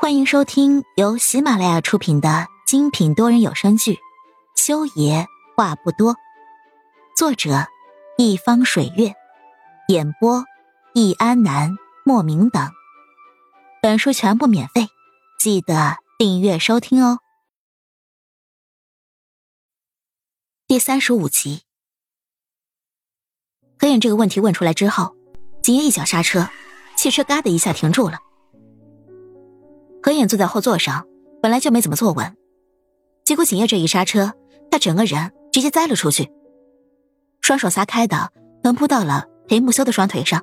欢迎收听由喜马拉雅出品的精品多人有声剧《修爷话不多》，作者一方水月，演播易安南、莫名等。本书全部免费，记得订阅收听哦。第三十五集，何眼这个问题问出来之后，景爷一脚刹车，汽车嘎的一下停住了。何影坐在后座上，本来就没怎么坐稳，结果景叶这一刹车，他整个人直接栽了出去，双手撒开的横扑到了裴木修的双腿上。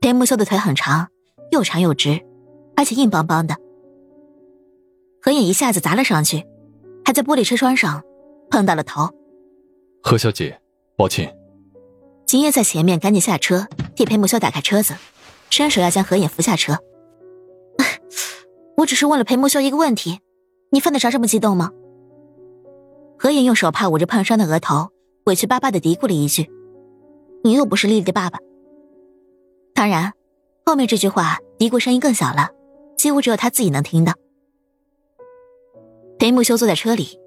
裴木修的腿很长，又长又直，而且硬邦邦的。何眼一下子砸了上去，还在玻璃车窗上碰到了头。何小姐，抱歉。景叶在前面赶紧下车，替裴木修打开车子，伸手要将何眼扶下车。我只是问了裴木修一个问题，你犯得着这么激动吗？何言用手帕捂着碰伤的额头，委屈巴巴的嘀咕了一句：“你又不是丽丽的爸爸。”当然，后面这句话嘀咕声音更小了，几乎只有他自己能听到。裴木修坐在车里，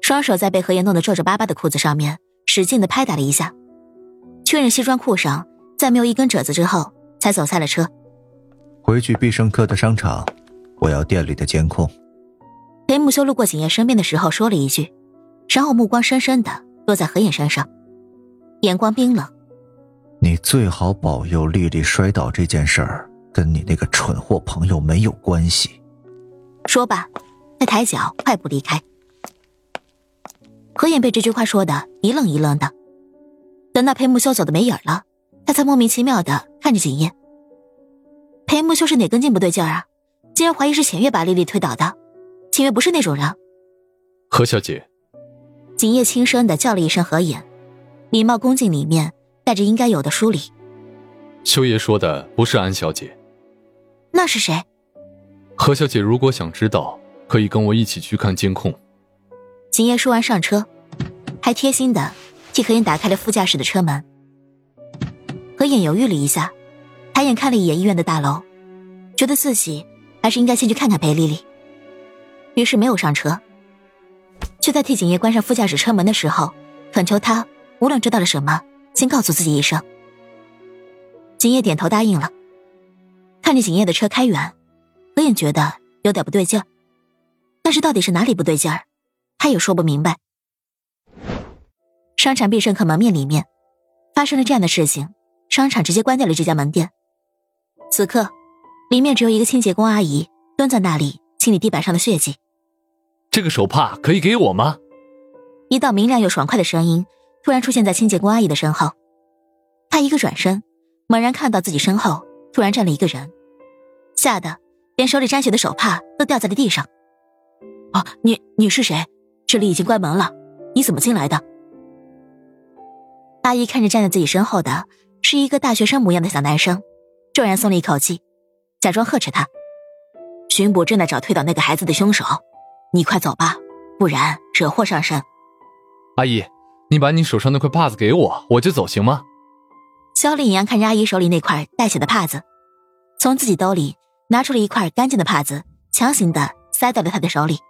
双手在被何言弄得皱皱巴巴的裤子上面使劲的拍打了一下，确认西装裤上再没有一根褶子之后，才走下了车。回去必胜客的商场。我要店里的监控。裴木修路过景叶身边的时候说了一句，然后目光深深的落在何影身上，眼光冰冷。你最好保佑丽丽摔倒这件事儿跟你那个蠢货朋友没有关系。说罢，他抬脚快步离开。何影被这句话说的一愣一愣的，等到裴木修走的没影了，他才莫名其妙的看着景叶。裴木修是哪根筋不对劲儿啊？竟然怀疑是浅月把丽丽推倒的，浅月不是那种人。何小姐，景叶轻声的叫了一声何影，礼貌恭敬里面带着应该有的疏离。秋爷说的不是安小姐，那是谁？何小姐如果想知道，可以跟我一起去看监控。景叶说完上车，还贴心的替何影打开了副驾驶的车门。何影犹豫了一下，抬眼看了一眼医院的大楼，觉得自己。还是应该先去看看裴丽丽。于是没有上车，就在替景叶关上副驾驶车门的时候，恳求他无论知道了什么，先告诉自己一声。景叶点头答应了。看着景叶的车开远，何影觉得有点不对劲儿，但是到底是哪里不对劲儿，他也说不明白。商场必胜客门面里面发生了这样的事情，商场直接关掉了这家门店。此刻。里面只有一个清洁工阿姨蹲在那里清理地板上的血迹。这个手帕可以给我吗？一道明亮又爽快的声音突然出现在清洁工阿姨的身后。她一个转身，猛然看到自己身后突然站了一个人，吓得连手里沾血的手帕都掉在了地上。啊，你你是谁？这里已经关门了，你怎么进来的？阿姨看着站在自己身后的是一个大学生模样的小男生，骤然松了一口气。假装呵斥他，巡捕正在找推倒那个孩子的凶手，你快走吧，不然惹祸上身。阿姨，你把你手上那块帕子给我，我就走，行吗？肖丽阳看着阿姨手里那块带血的帕子，从自己兜里拿出了一块干净的帕子，强行的塞到了他的手里。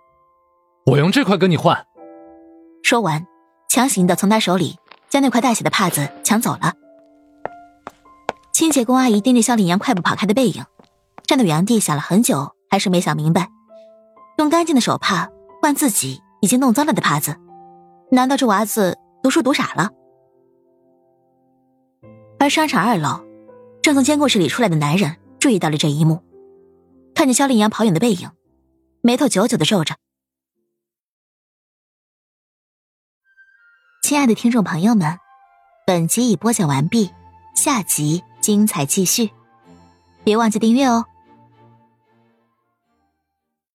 我用这块跟你换。说完，强行的从他手里将那块带血的帕子抢走了。清洁工阿姨盯着肖丽阳快步跑开的背影。站在原地想了很久，还是没想明白，用干净的手帕换自己已经弄脏了的帕子，难道这娃子读书读傻了？而商场二楼，正从监控室里出来的男人注意到了这一幕，看见肖令阳跑远的背影，眉头久久的皱着。亲爱的听众朋友们，本集已播讲完毕，下集精彩继续，别忘记订阅哦。